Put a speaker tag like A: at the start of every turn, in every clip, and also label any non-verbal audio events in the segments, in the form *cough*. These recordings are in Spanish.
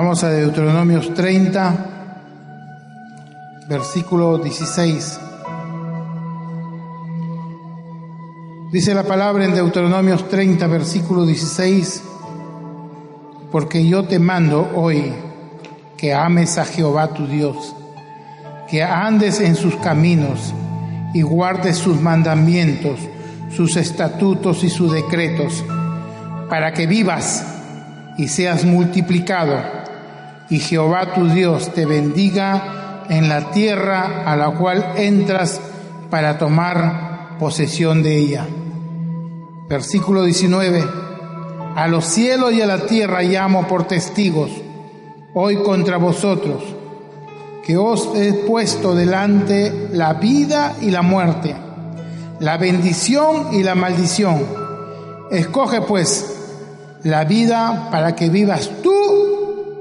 A: Vamos a Deuteronomios 30, versículo 16. Dice la palabra en Deuteronomios 30, versículo 16, porque yo te mando hoy que ames a Jehová tu Dios, que andes en sus caminos y guardes sus mandamientos, sus estatutos y sus decretos, para que vivas y seas multiplicado, y Jehová tu Dios te bendiga en la tierra a la cual entras para tomar posesión de ella. Versículo 19. A los cielos y a la tierra llamo por testigos, hoy contra vosotros, que os he puesto delante la vida y la muerte, la bendición y la maldición. Escoge pues la vida para que vivas tú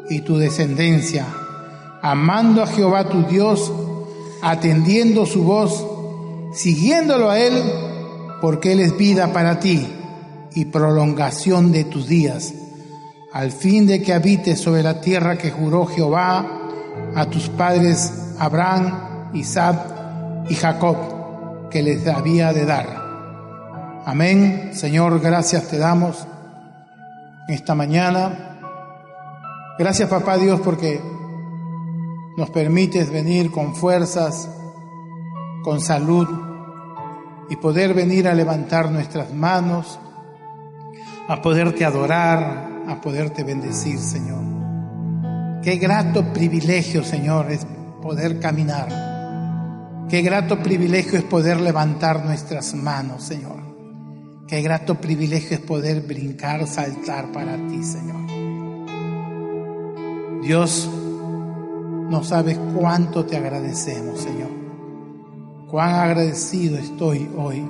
A: y tu descendencia, amando a Jehová tu Dios, atendiendo su voz, siguiéndolo a Él, porque Él es vida para ti y prolongación de tus días, al fin de que habites sobre la tierra que juró Jehová a tus padres Abraham, Isaac y Jacob, que les había de dar. Amén. Señor, gracias te damos esta mañana. Gracias papá Dios porque nos permites venir con fuerzas, con salud y poder venir a levantar nuestras manos, a poderte adorar, a poderte bendecir, Señor. Qué grato privilegio, Señor, es poder caminar. Qué grato privilegio es poder levantar nuestras manos, Señor. Qué grato privilegio es poder brincar, saltar para ti, Señor. Dios, no sabes cuánto te agradecemos, Señor. Cuán agradecido estoy hoy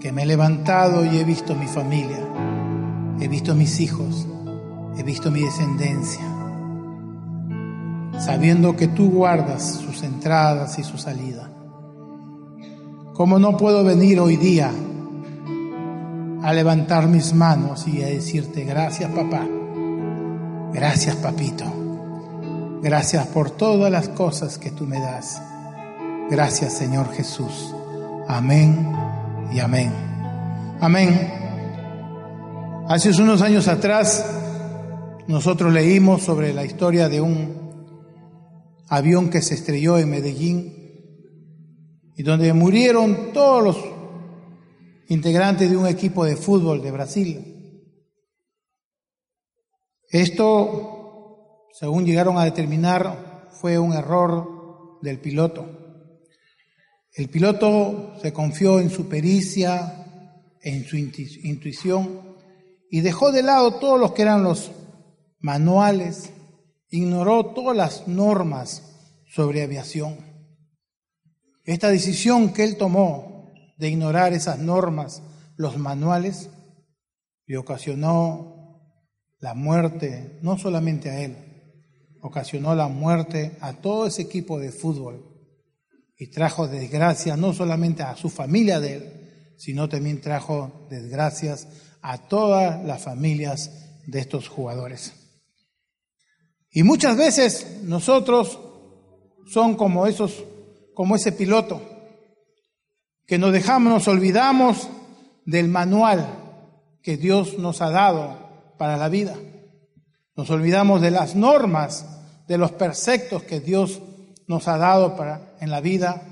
A: que me he levantado y he visto mi familia, he visto mis hijos, he visto mi descendencia, sabiendo que tú guardas sus entradas y su salida. ¿Cómo no puedo venir hoy día a levantar mis manos y a decirte gracias papá, gracias papito, gracias por todas las cosas que tú me das. Gracias Señor Jesús. Amén y amén. Amén. Hace unos años atrás nosotros leímos sobre la historia de un avión que se estrelló en Medellín y donde murieron todos los integrantes de un equipo de fútbol de Brasil. Esto, según llegaron a determinar, fue un error del piloto. El piloto se confió en su pericia, en su intuición y dejó de lado todos los que eran los manuales, ignoró todas las normas sobre aviación. Esta decisión que él tomó de ignorar esas normas, los manuales, le ocasionó la muerte, no solamente a él, ocasionó la muerte a todo ese equipo de fútbol y trajo desgracia no solamente a su familia de él, sino también trajo desgracias a todas las familias de estos jugadores. Y muchas veces nosotros son como esos, como ese piloto, que nos dejamos, nos olvidamos del manual que Dios nos ha dado para la vida. Nos olvidamos de las normas, de los preceptos que Dios nos ha dado para, en la vida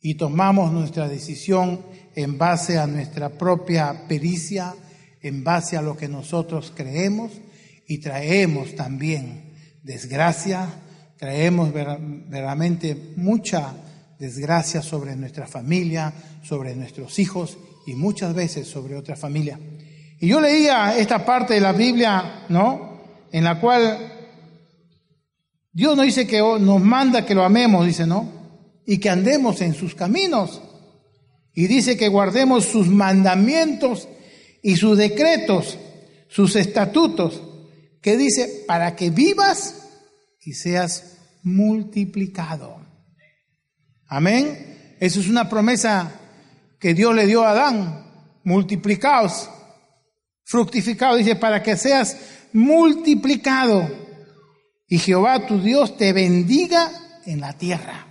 A: y tomamos nuestra decisión en base a nuestra propia pericia, en base a lo que nosotros creemos y traemos también desgracia, traemos verdaderamente mucha desgracia sobre nuestra familia, sobre nuestros hijos y muchas veces sobre otra familia. Y yo leía esta parte de la Biblia, ¿no? En la cual Dios no dice que nos manda que lo amemos, dice, ¿no? Y que andemos en sus caminos. Y dice que guardemos sus mandamientos y sus decretos, sus estatutos, que dice, para que vivas y seas multiplicado. Amén. Eso es una promesa que Dios le dio a Adán. Multiplicaos, fructificado, dice, para que seas multiplicado y Jehová tu Dios te bendiga en la tierra.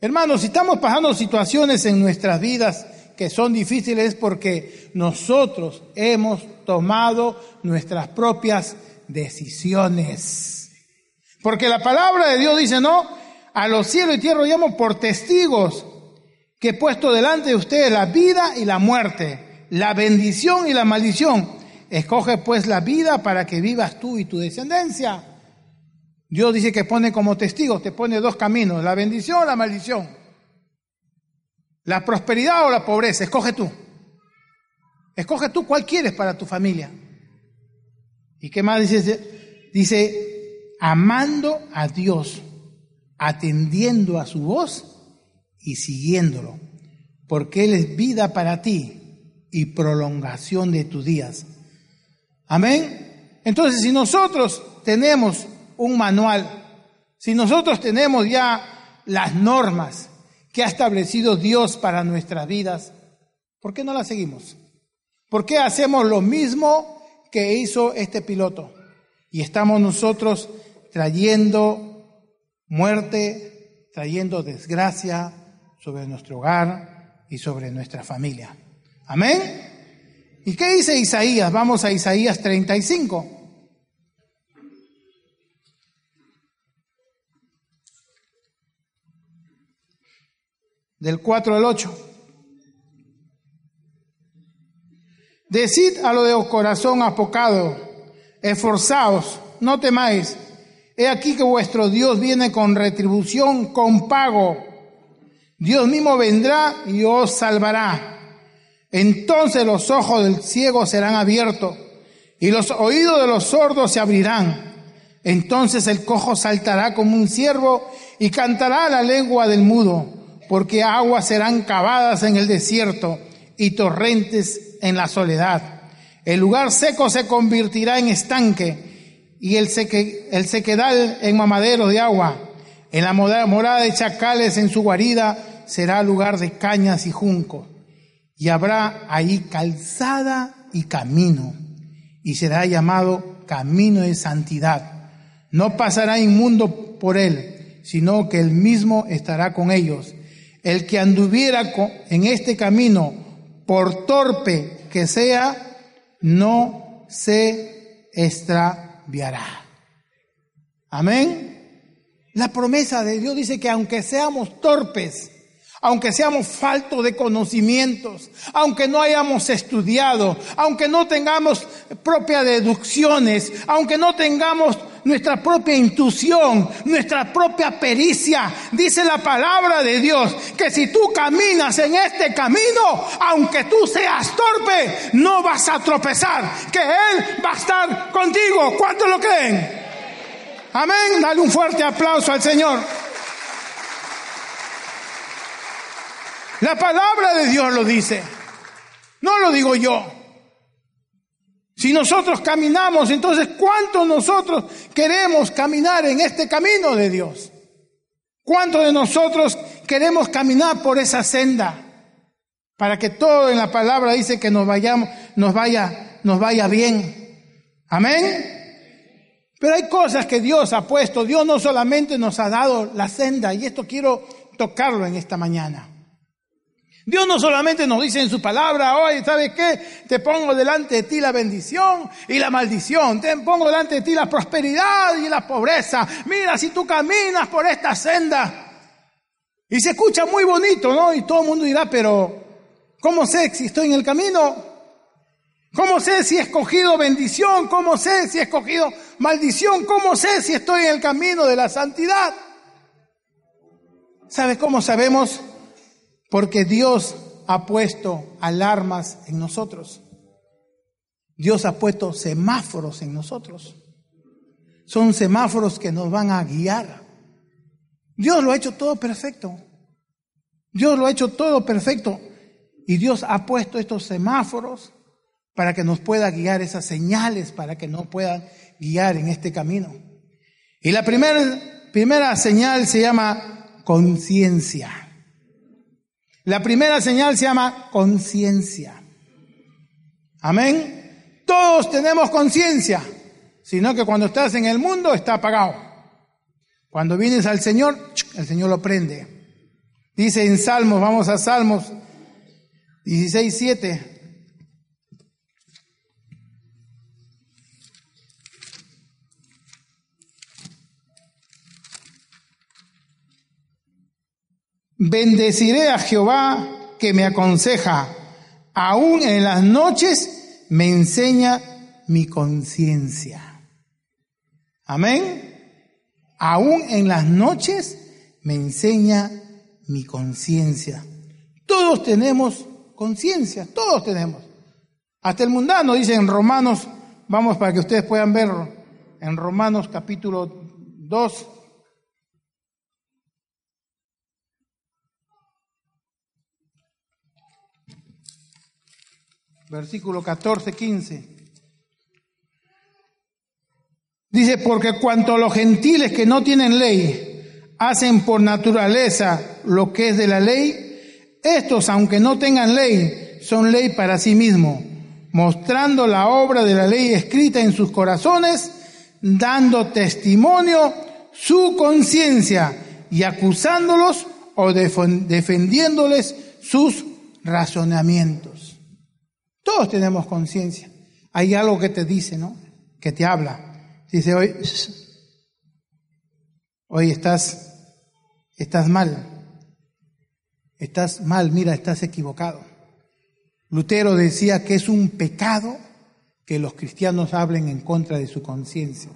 A: Hermanos, si estamos pasando situaciones en nuestras vidas que son difíciles es porque nosotros hemos tomado nuestras propias decisiones. Porque la palabra de Dios dice, no, a los cielos y tierra llamo por testigos que he puesto delante de ustedes la vida y la muerte, la bendición y la maldición. Escoge pues la vida para que vivas tú y tu descendencia. Dios dice que pone como testigos, te pone dos caminos, la bendición o la maldición. La prosperidad o la pobreza, escoge tú. Escoge tú cuál quieres para tu familia. ¿Y qué más dice? Dice, amando a Dios, atendiendo a su voz y siguiéndolo, porque Él es vida para ti y prolongación de tus días. Amén. Entonces, si nosotros tenemos un manual, si nosotros tenemos ya las normas que ha establecido Dios para nuestras vidas, ¿por qué no las seguimos? ¿Por qué hacemos lo mismo que hizo este piloto? Y estamos nosotros trayendo muerte, trayendo desgracia sobre nuestro hogar y sobre nuestra familia. Amén. ¿Y qué dice Isaías? Vamos a Isaías 35. del 4 al 8. Decid a lo de corazón apocado, esforzaos, no temáis. He aquí que vuestro Dios viene con retribución, con pago. Dios mismo vendrá y os salvará. Entonces los ojos del ciego serán abiertos y los oídos de los sordos se abrirán. Entonces el cojo saltará como un ciervo y cantará la lengua del mudo porque aguas serán cavadas en el desierto y torrentes en la soledad. El lugar seco se convertirá en estanque y el, seque, el sequedal en mamadero de agua. En la morada de chacales en su guarida será lugar de cañas y juncos. Y habrá ahí calzada y camino, y será llamado camino de santidad. No pasará inmundo por él, sino que él mismo estará con ellos el que anduviera en este camino, por torpe que sea, no se extraviará. Amén. La promesa de Dios dice que aunque seamos torpes, aunque seamos faltos de conocimientos, aunque no hayamos estudiado, aunque no tengamos propias deducciones, aunque no tengamos nuestra propia intuición, nuestra propia pericia. Dice la palabra de Dios que si tú caminas en este camino, aunque tú seas torpe, no vas a tropezar, que Él va a estar contigo. ¿Cuántos lo creen? Amén. Dale un fuerte aplauso al Señor. La palabra de Dios lo dice. No lo digo yo. Si nosotros caminamos, entonces ¿cuántos nosotros queremos caminar en este camino de Dios? ¿Cuántos de nosotros queremos caminar por esa senda? Para que todo en la palabra dice que nos vayamos, nos vaya, nos vaya bien. Amén. Pero hay cosas que Dios ha puesto. Dios no solamente nos ha dado la senda, y esto quiero tocarlo en esta mañana. Dios no solamente nos dice en su palabra, oye, ¿sabes qué? Te pongo delante de ti la bendición y la maldición. Te pongo delante de ti la prosperidad y la pobreza. Mira, si tú caminas por esta senda. Y se escucha muy bonito, ¿no? Y todo el mundo dirá, pero ¿cómo sé si estoy en el camino? ¿Cómo sé si he escogido bendición? ¿Cómo sé si he escogido maldición, ¿cómo sé si estoy en el camino de la santidad? ¿Sabe cómo sabemos? Porque Dios ha puesto alarmas en nosotros. Dios ha puesto semáforos en nosotros. Son semáforos que nos van a guiar. Dios lo ha hecho todo perfecto. Dios lo ha hecho todo perfecto. Y Dios ha puesto estos semáforos para que nos pueda guiar esas señales, para que nos puedan guiar en este camino. Y la primera, primera señal se llama conciencia. La primera señal se llama conciencia. Amén. Todos tenemos conciencia, sino que cuando estás en el mundo está apagado. Cuando vienes al Señor, el Señor lo prende. Dice en Salmos, vamos a Salmos 16, 7. Bendeciré a Jehová que me aconseja, aún en las noches me enseña mi conciencia. Amén. Aún en las noches me enseña mi conciencia. Todos tenemos conciencia, todos tenemos. Hasta el mundano dice en Romanos, vamos para que ustedes puedan ver en Romanos capítulo 2, versículo 14, 15. Dice, porque cuanto los gentiles que no tienen ley hacen por naturaleza lo que es de la ley, estos, aunque no tengan ley, son ley para sí mismos, mostrando la obra de la ley escrita en sus corazones, dando testimonio su conciencia y acusándolos o defendiéndoles sus razonamientos. Todos tenemos conciencia. Hay algo que te dice, ¿no? Que te habla. Dice, hoy, hoy estás, estás mal. Estás mal, mira, estás equivocado. Lutero decía que es un pecado que los cristianos hablen en contra de su conciencia.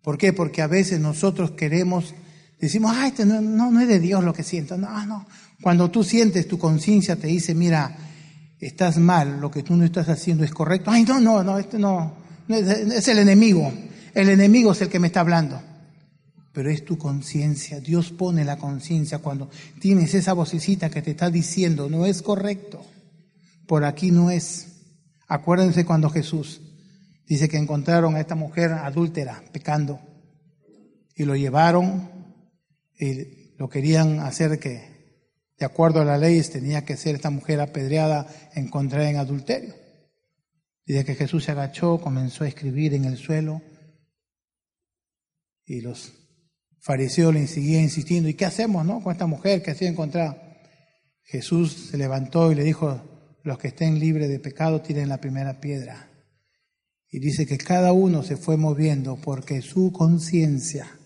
A: ¿Por qué? Porque a veces nosotros queremos, decimos, ah, este no, no, es de Dios lo que siento. No, no. Cuando tú sientes, tu conciencia te dice, mira, estás mal, lo que tú no estás haciendo es correcto. Ay, no, no, no, este no, es el enemigo. El enemigo es el que me está hablando pero es tu conciencia. Dios pone la conciencia cuando tienes esa vocecita que te está diciendo, no es correcto, por aquí no es. Acuérdense cuando Jesús dice que encontraron a esta mujer adúltera pecando y lo llevaron y lo querían hacer que, de acuerdo a la ley, tenía que ser esta mujer apedreada, encontrada en adulterio. Y de que Jesús se agachó, comenzó a escribir en el suelo y los fariseo le seguía insistiendo, ¿y qué hacemos no? con esta mujer que ha sido encontrada? Jesús se levantó y le dijo, los que estén libres de pecado tiren la primera piedra. Y dice que cada uno se fue moviendo porque su conciencia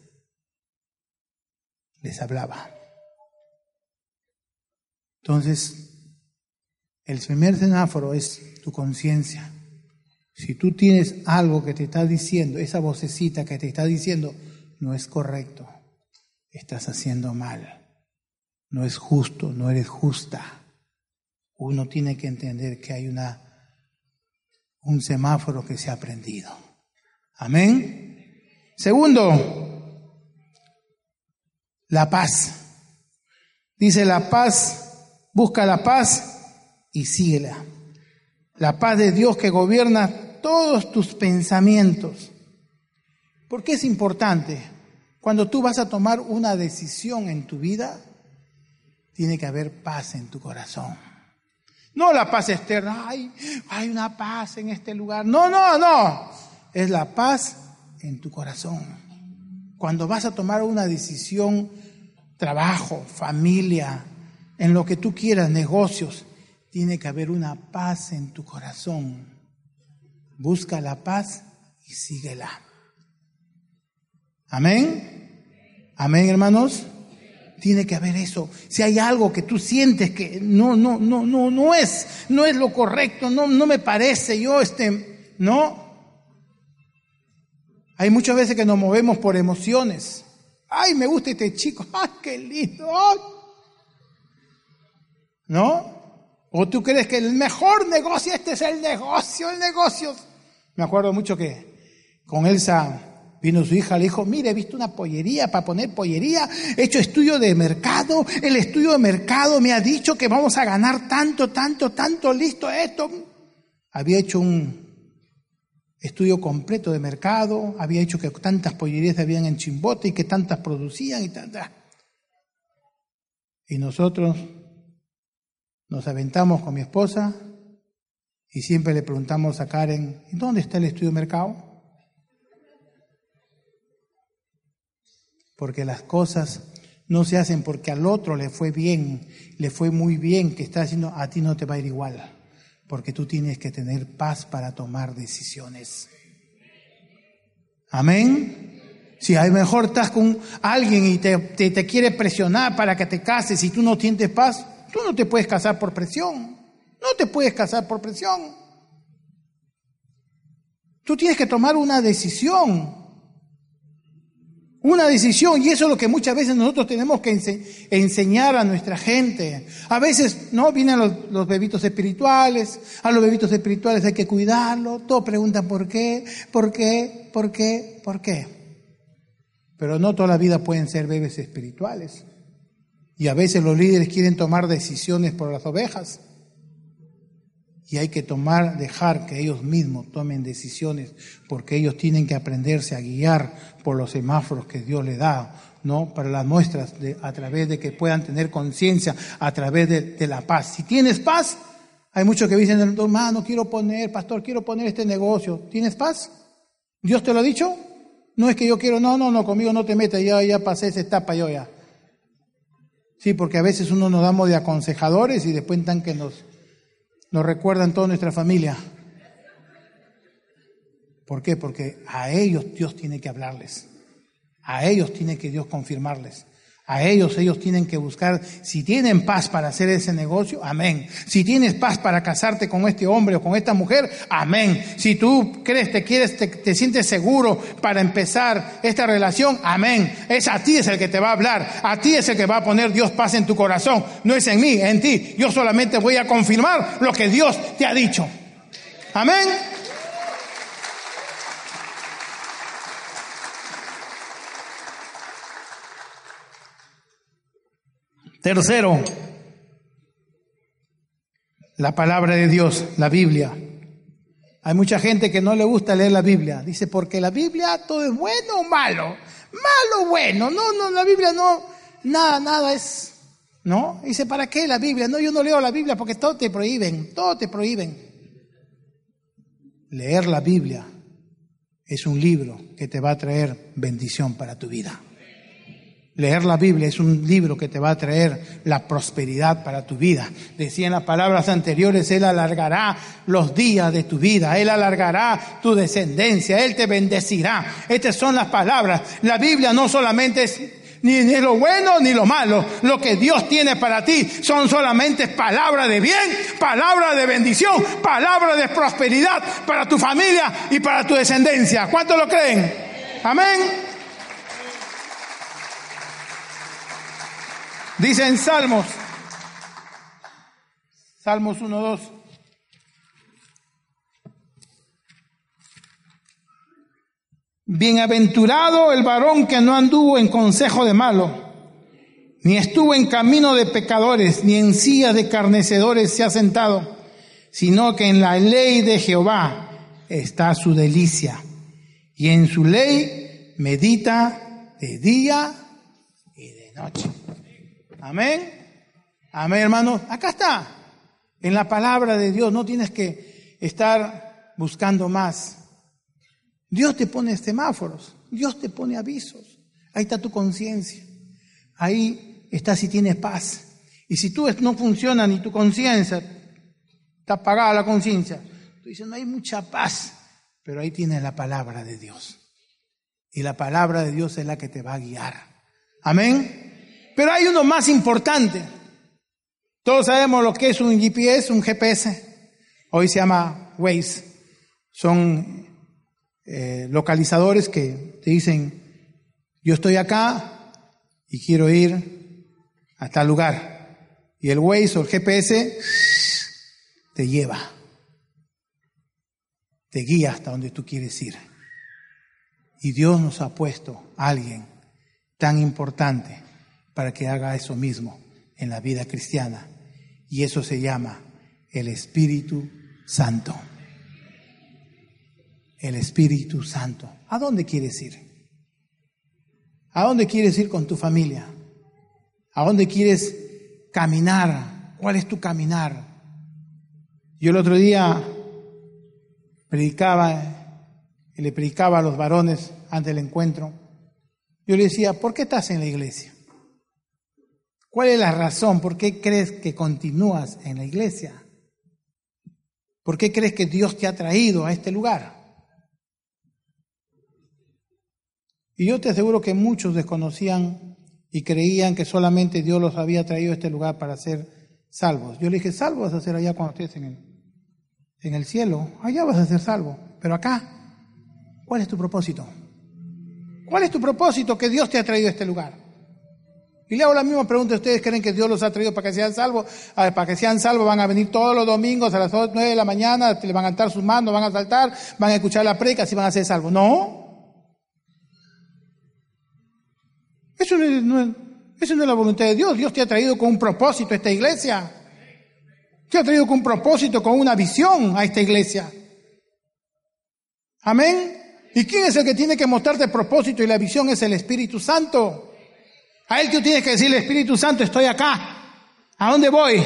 A: les hablaba. Entonces, el primer semáforo es tu conciencia. Si tú tienes algo que te está diciendo, esa vocecita que te está diciendo, no es correcto, estás haciendo mal, no es justo, no eres justa. Uno tiene que entender que hay una, un semáforo que se ha prendido. Amén. Segundo, la paz. Dice la paz, busca la paz y síguela. La paz de Dios que gobierna todos tus pensamientos ¿Por qué es importante? Cuando tú vas a tomar una decisión en tu vida, tiene que haber paz en tu corazón. No la paz externa, ay, hay una paz en este lugar. No, no, no. Es la paz en tu corazón. Cuando vas a tomar una decisión, trabajo, familia, en lo que tú quieras, negocios, tiene que haber una paz en tu corazón. Busca la paz y síguela. Amén. Amén, hermanos. Tiene que haber eso. Si hay algo que tú sientes que no, no, no, no, no es, no es lo correcto, no, no me parece, yo este, no. Hay muchas veces que nos movemos por emociones. Ay, me gusta este chico. *laughs* Ay, qué lindo. ¿No? ¿O tú crees que el mejor negocio, este es el negocio, el negocio? Me acuerdo mucho que con Elsa vino su hija, le dijo, mire, he visto una pollería para poner pollería, he hecho estudio de mercado, el estudio de mercado me ha dicho que vamos a ganar tanto, tanto, tanto, listo esto. Había hecho un estudio completo de mercado, había hecho que tantas pollerías habían en Chimbote y que tantas producían y tantas. Y nosotros nos aventamos con mi esposa y siempre le preguntamos a Karen, ¿dónde está el estudio de mercado? Porque las cosas no se hacen porque al otro le fue bien, le fue muy bien, que está haciendo, a ti no te va a ir igual porque tú tienes que tener paz para tomar decisiones. Amén. Si a lo mejor estás con alguien y te, te, quiere presionar para que te cases y tú no tienes paz, tú no te puedes casar por presión. No te puedes casar por presión. Tú tienes que tomar una decisión una decisión y eso es lo que muchas veces nosotros tenemos que enseñar a nuestra gente. A veces, ¿no? Vienen los, bebitos espirituales, a los bebitos espirituales hay que cuidarlo, todos preguntan por qué, por qué, por qué, por qué. Pero no toda la vida pueden ser bebés espirituales. Y a veces los líderes quieren tomar decisiones por las ovejas y hay que tomar, dejar que ellos mismos tomen decisiones, porque ellos tienen que aprenderse a guiar por los semáforos que Dios les da, ¿no? Para las muestras, a través de que puedan tener conciencia, a través de, la paz. Si tienes paz, hay muchos que dicen, hermano, quiero poner, pastor, quiero poner este negocio. ¿Tienes paz? ¿Dios te lo ha dicho? No es que yo quiero, no, no, no, conmigo no te metas, ya, ya pasé esa etapa yo ya. Sí, porque a veces uno nos damos de aconsejadores y después tan que nos nos recuerdan toda nuestra familia. ¿Por qué? Porque a ellos Dios tiene que hablarles. A ellos tiene que Dios confirmarles. A ellos, ellos tienen que buscar, si tienen paz para hacer ese negocio, amén. Si tienes paz para casarte con este hombre o con esta mujer, amén. Si tú crees, te quieres, te, sientes seguro para empezar esta relación, amén. Es a ti es el que te va a hablar, a ti es el que va a poner Dios paz en tu corazón. No es en mí, en ti. Yo solamente voy a confirmar lo que Dios te ha dicho. Amén. Tercero, la palabra de Dios, la Biblia. Hay mucha gente que no le gusta leer la Biblia. Dice, porque la Biblia todo es bueno o malo. Malo o bueno. No, no, la Biblia no, nada, nada es, ¿no? Dice, ¿para qué la Biblia? No, yo no leo la Biblia porque todo te prohíben, todo te prohíben. Leer la Biblia es un libro que te va a traer bendición para tu vida. Leer la Biblia es un libro que te va a traer la prosperidad para tu vida. Decía en las palabras anteriores, Él alargará los días de tu vida, Él alargará tu descendencia, Él te bendecirá. Estas son las palabras. La Biblia no solamente es ni, ni lo bueno ni lo malo. Lo que Dios tiene para ti son solamente palabras de bien, palabras de bendición, palabras de prosperidad para tu familia y para tu descendencia. ¿Cuántos lo creen? Amén. Dice en Salmos, Salmos 1, 2. Bienaventurado el varón que no anduvo en consejo de malo, ni estuvo en camino de pecadores, ni en silla de carnecedores se ha sentado, sino que en la ley de Jehová está su delicia, y en su ley medita de día y de noche. Amén. Amén, hermano. Acá está. En la palabra de Dios no tienes que estar buscando más. Dios te pone semáforos. Dios te pone avisos. Ahí está tu conciencia. Ahí está si tienes paz. Y si tú no funciona ni tu conciencia, está apagada la conciencia. Tú dices, no hay mucha paz. Pero ahí tienes la palabra de Dios. Y la palabra de Dios es la que te va a guiar. Amén. Pero hay uno más importante. Todos sabemos lo que es un GPS, un GPS. Hoy se llama Waze. Son eh, localizadores que te dicen, yo estoy acá y quiero ir a tal lugar. Y el Waze o el GPS te lleva, te guía hasta donde tú quieres ir. Y Dios nos ha puesto a alguien tan importante para que haga eso mismo en la vida cristiana. Y eso se llama el Espíritu Santo. El Espíritu Santo. ¿A dónde quieres ir? ¿A dónde quieres ir con tu familia? ¿A dónde quieres caminar? ¿Cuál es tu caminar? Yo el otro día predicaba y le predicaba a los varones ante el encuentro. Yo le decía, ¿por qué estás en la iglesia? ¿Cuál es la razón? ¿Por qué crees que continúas en la iglesia? ¿Por qué crees que Dios te ha traído a este lugar? Y yo te aseguro que muchos desconocían y creían que solamente Dios los había traído a este lugar para ser salvos. Yo le dije, salvo vas a ser allá cuando estés en en el cielo. Allá vas a ser salvo. Pero acá, ¿cuál es tu propósito? ¿Cuál es tu propósito que Dios te ha traído a este lugar? Y le hago la misma pregunta, ¿ustedes creen que Dios los ha traído para que sean salvos? para que sean salvos van a venir todos los domingos a las 9 de la mañana, le van a cantar sus manos, van a saltar, van a escuchar la preca, y van a ser salvos. No. Eso no, es, eso no es la voluntad de Dios. Dios te ha traído con un propósito a esta iglesia. Te ha traído con un propósito, con una visión a esta iglesia. Amén. ¿Y quién es el que tiene que mostrarte el propósito y la visión? Es el Espíritu Santo. A él tú tienes que decirle, Espíritu Santo, estoy acá. ¿A dónde voy?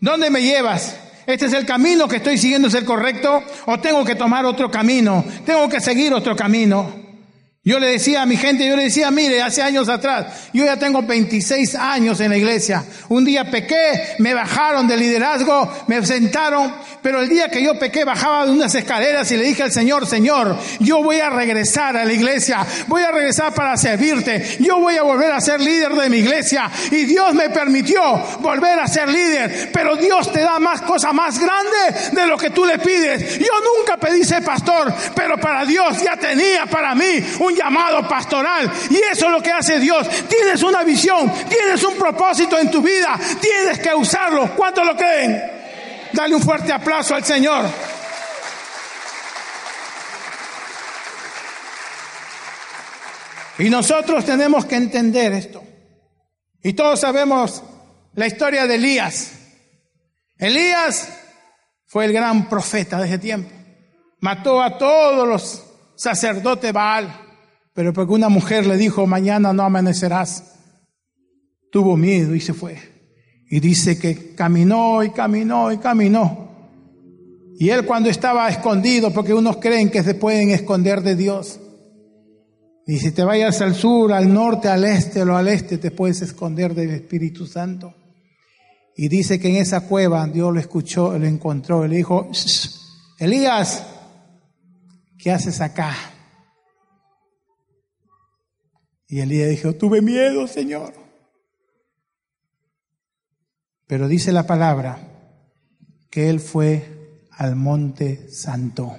A: ¿Dónde me llevas? ¿Este es el camino que estoy siguiendo, es el correcto? ¿O tengo que tomar otro camino? ¿Tengo que seguir otro camino? Yo le decía a mi gente, yo le decía, mire, hace años atrás, yo ya tengo 26 años en la iglesia. Un día pequé, me bajaron del liderazgo, me sentaron, pero el día que yo pequé bajaba de unas escaleras y le dije al Señor, Señor, yo voy a regresar a la iglesia, voy a regresar para servirte, yo voy a volver a ser líder de mi iglesia. Y Dios me permitió volver a ser líder, pero Dios te da más cosas más grandes de lo que tú le pides. Yo nunca pedí ser pastor, pero para Dios ya tenía para mí un llamado pastoral. Y eso es lo que hace Dios. Tienes una visión, tienes un propósito en tu vida, tienes que usarlo. ¿Cuántos lo creen? Dale un fuerte aplauso al Señor. Y nosotros tenemos que entender esto. Y todos sabemos la historia de Elías. Elías fue el gran profeta de ese tiempo. Mató a todos los sacerdotes Baal. Pero porque una mujer le dijo, mañana no amanecerás, tuvo miedo y se fue. Y dice que caminó y caminó y caminó. Y él cuando estaba escondido, porque unos creen que se pueden esconder de Dios, y si te vayas al sur, al norte, al este o al este, te puedes esconder del Espíritu Santo. Y dice que en esa cueva Dios lo escuchó, lo encontró, y le dijo, Elías, ¿qué haces acá? Y Elías dijo, tuve miedo, Señor. Pero dice la palabra que él fue al monte santo.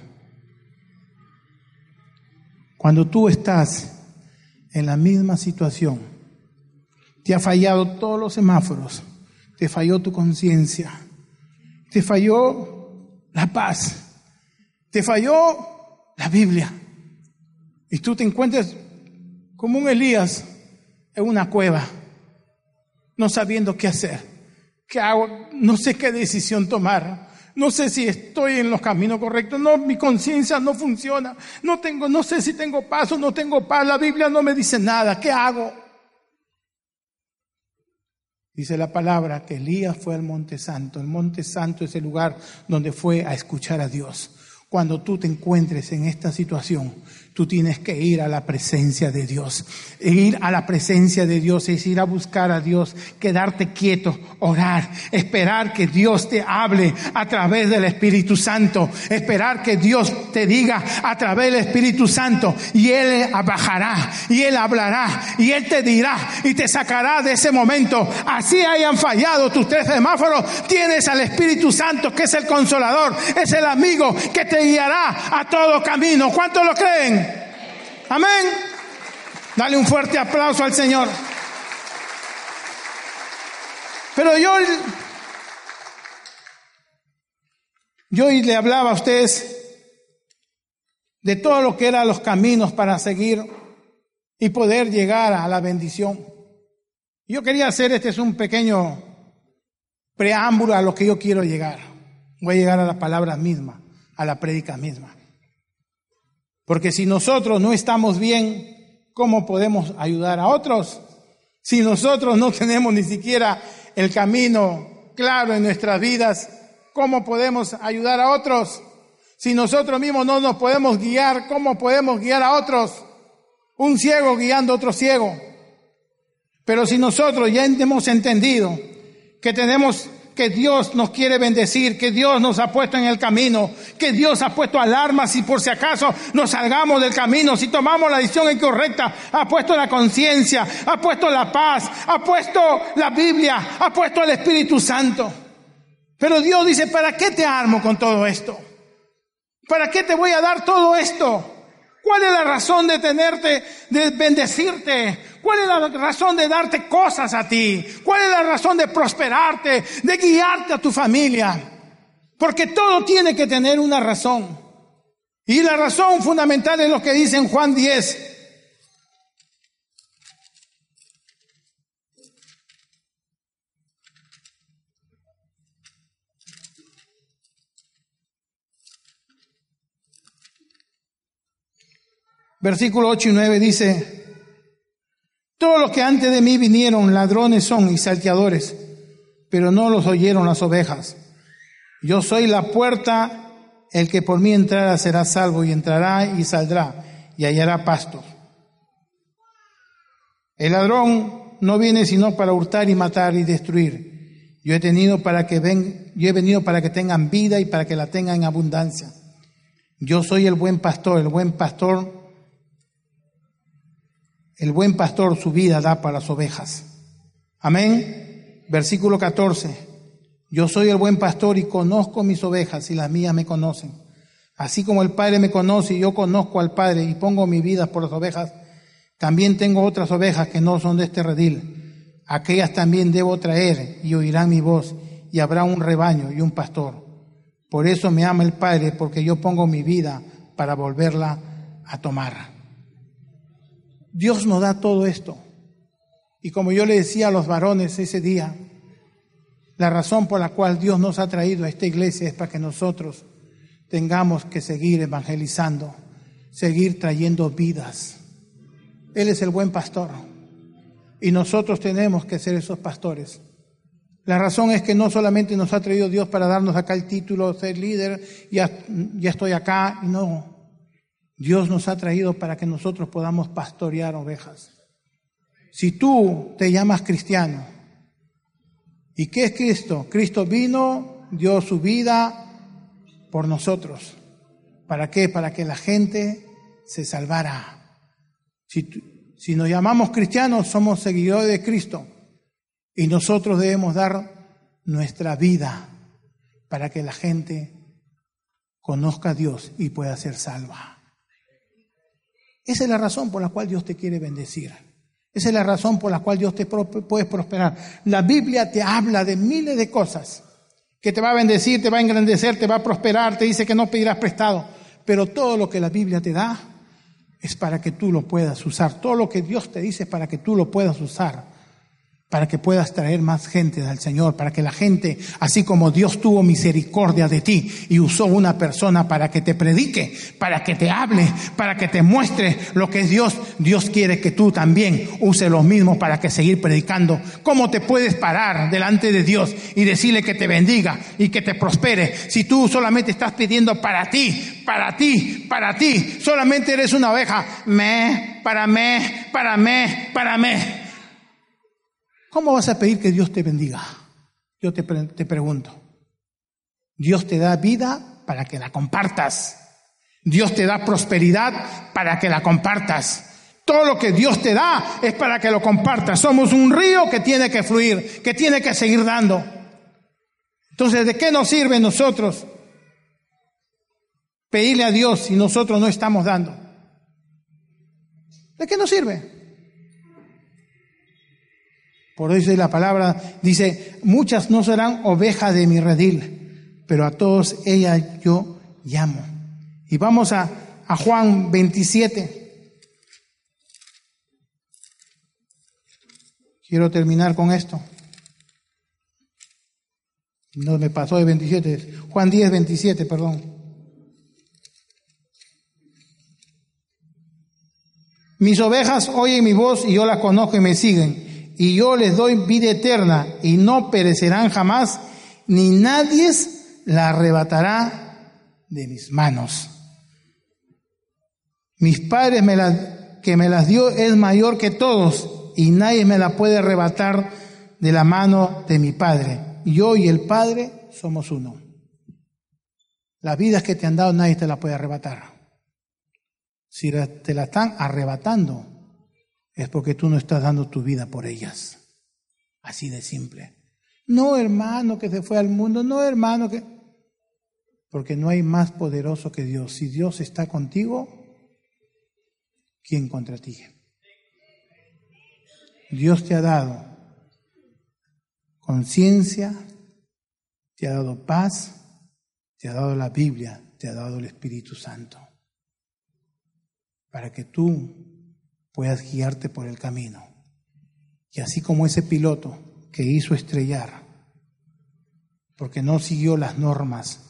A: Cuando tú estás en la misma situación, te ha fallado todos los semáforos, te falló tu conciencia, te falló la paz, te falló la Biblia, y tú te encuentras como un Elías en una cueva, no sabiendo qué hacer, qué hago, no sé qué decisión tomar, no sé si estoy en los caminos correctos, no, mi conciencia no funciona, no tengo, no sé si tengo paz o no tengo paz, la Biblia no me dice nada, ¿qué hago? Dice la palabra que Elías fue al Monte Santo. El Monte Santo es el lugar donde fue a escuchar a Dios. Cuando tú te encuentres en esta situación, tú tienes que ir a la presencia de Dios. E ir a la presencia de Dios es ir a buscar a Dios, quedarte quieto, orar, esperar que Dios te hable a través del Espíritu Santo, esperar que Dios te diga a través del Espíritu Santo y Él bajará y Él hablará y Él te dirá y te sacará de ese momento. Así hayan fallado tus tres semáforos, tienes al Espíritu Santo que es el consolador, es el amigo que te guiará a todo camino. ¿Cuántos lo creen? Amén. Dale un fuerte aplauso al Señor. Pero yo, yo le hablaba a ustedes de todo lo que eran los caminos para seguir y poder llegar a la bendición. Yo quería hacer, este es un pequeño preámbulo a lo que yo quiero llegar. Voy a llegar a la palabra misma, a la prédica misma. Porque si nosotros no estamos bien, ¿cómo podemos ayudar a otros? Si nosotros no tenemos ni siquiera el camino claro en nuestras vidas, ¿cómo podemos ayudar a otros? Si nosotros mismos no nos podemos guiar, ¿cómo podemos guiar a otros? Un ciego guiando a otro ciego. Pero si nosotros ya hemos entendido que tenemos que Dios nos quiere bendecir, que Dios nos ha puesto en el camino, que Dios ha puesto alarmas si por si acaso nos salgamos del camino, si tomamos la decisión incorrecta, ha puesto la conciencia, ha puesto la paz, ha puesto la Biblia, ha puesto el Espíritu Santo. Pero Dios dice, ¿para qué te armo con todo esto? ¿Para qué te voy a dar todo esto? ¿Cuál es la razón de tenerte, de bendecirte? ¿Cuál es la razón de darte cosas a ti? ¿Cuál es la razón de prosperarte, de guiarte a tu familia? Porque todo tiene que tener una razón. Y la razón fundamental es lo que dice en Juan 10. Versículo 8 y 9 dice, todos los que antes de mí vinieron ladrones son y salteadores, pero no los oyeron las ovejas. Yo soy la puerta, el que por mí entrara será salvo y entrará y saldrá y hallará pasto. El ladrón no viene sino para hurtar y matar y destruir. Yo he tenido para que ven, yo he venido para que tengan vida y para que la tengan en abundancia. Yo soy el buen pastor, el buen pastor el buen pastor su vida da para las ovejas. Amén. Versículo 14. Yo soy el buen pastor y conozco mis ovejas y las mías me conocen. Así como el Padre me conoce y yo conozco al Padre y pongo mi vida por las ovejas, también tengo otras ovejas que no son de este redil. Aquellas también debo traer y oirán mi voz y habrá un rebaño y un pastor. Por eso me ama el Padre porque yo pongo mi vida para volverla a tomar. Dios nos da todo esto. Y como yo le decía a los varones ese día, la razón por la cual Dios nos ha traído a esta iglesia es para que nosotros tengamos que seguir evangelizando, seguir trayendo vidas. Él es el buen pastor y nosotros tenemos que ser esos pastores. La razón es que no solamente nos ha traído Dios para darnos acá el título, ser líder, ya, ya estoy acá, no. Dios nos ha traído para que nosotros podamos pastorear ovejas. Si tú te llamas cristiano, ¿y qué es Cristo? Cristo vino, dio su vida por nosotros. ¿Para qué? Para que la gente se salvara. Si, si nos llamamos cristianos, somos seguidores de Cristo y nosotros debemos dar nuestra vida para que la gente conozca a Dios y pueda ser salva. Esa es la razón por la cual Dios te quiere bendecir. Esa es la razón por la cual Dios te puede prosperar. La Biblia te habla de miles de cosas que te va a bendecir, te va a engrandecer, te va a prosperar, te dice que no pedirás prestado. Pero todo lo que la Biblia te da es para que tú lo puedas usar. Todo lo que Dios te dice es para que tú lo puedas usar para que puedas traer más gente al Señor, para que la gente, así como Dios tuvo misericordia de ti y usó una persona para que te predique, para que te hable, para que te muestre lo que es Dios, Dios quiere que tú también uses lo mismo para que seguir predicando. ¿Cómo te puedes parar delante de Dios y decirle que te bendiga y que te prospere si tú solamente estás pidiendo para ti, para ti, para ti, solamente eres una oveja, me, para me, para me, para me. ¿Cómo vas a pedir que Dios te bendiga? Yo te, te pregunto. Dios te da vida para que la compartas. Dios te da prosperidad para que la compartas. Todo lo que Dios te da es para que lo compartas. Somos un río que tiene que fluir, que tiene que seguir dando. Entonces, ¿de qué nos sirve nosotros pedirle a Dios si nosotros no estamos dando? ¿De qué nos sirve? Por eso la palabra dice, muchas no serán ovejas de mi redil, pero a todos ellas yo llamo. Y vamos a, a Juan 27. Quiero terminar con esto. No me pasó de 27. Juan 10, 27, perdón. Mis ovejas oyen mi voz y yo las conozco y me siguen y yo les doy vida eterna y no perecerán jamás, ni nadie la arrebatará de mis manos. Mis padres me que me las dio es mayor que todos y nadie me la puede arrebatar de la mano de mi Padre. Yo y el Padre somos uno. Las vidas que te han dado nadie te la puede arrebatar. Si te la están arrebatando, es porque tú no estás dando tu vida por ellas. Así de simple. No hermano que se fue al mundo, no hermano que... Porque no hay más poderoso que Dios. Si Dios está contigo, ¿quién contra ti? Dios te ha dado conciencia, te ha dado paz, te ha dado la Biblia, te ha dado el Espíritu Santo. Para que tú puedas guiarte por el camino. Y así como ese piloto que hizo estrellar, porque no siguió las normas,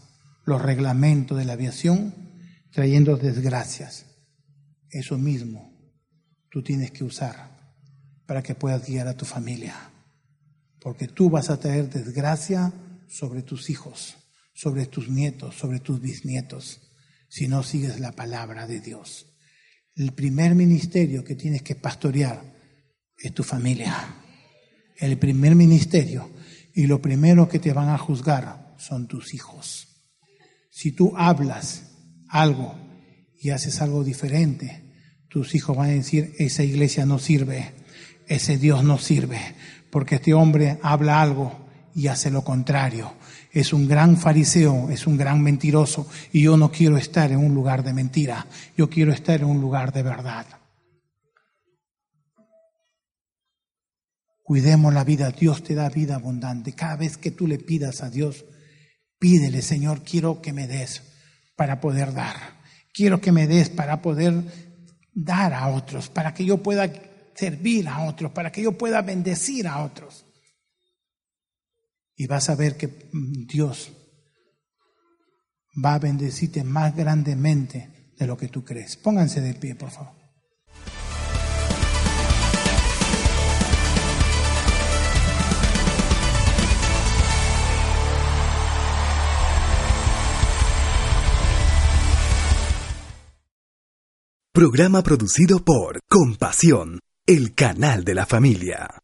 A: los reglamentos de la aviación, trayendo desgracias. Eso mismo tú tienes que usar para que puedas guiar a tu familia. Porque tú vas a traer desgracia sobre tus hijos, sobre tus nietos, sobre tus bisnietos, si no sigues la palabra de Dios. El primer ministerio que tienes que pastorear es tu familia. El primer ministerio. Y lo primero que te van a juzgar son tus hijos. Si tú hablas algo y haces algo diferente, tus hijos van a decir, esa iglesia no sirve, ese Dios no sirve, porque este hombre habla algo y hace lo contrario es un gran fariseo, es un gran mentiroso y yo no quiero estar en un lugar de mentira, yo quiero estar en un lugar de verdad. Cuidemos la vida, Dios te da vida abundante. Cada vez que tú le pidas a Dios, pídele, Señor, quiero que me des para poder dar. Quiero que me des para poder dar a otros, para que yo pueda servir a otros, para que yo pueda bendecir a otros. Y vas a ver que mm, Dios va a bendecirte más grandemente de lo que tú crees. Pónganse de pie, por favor.
B: Programa producido por Compasión, el canal de la familia.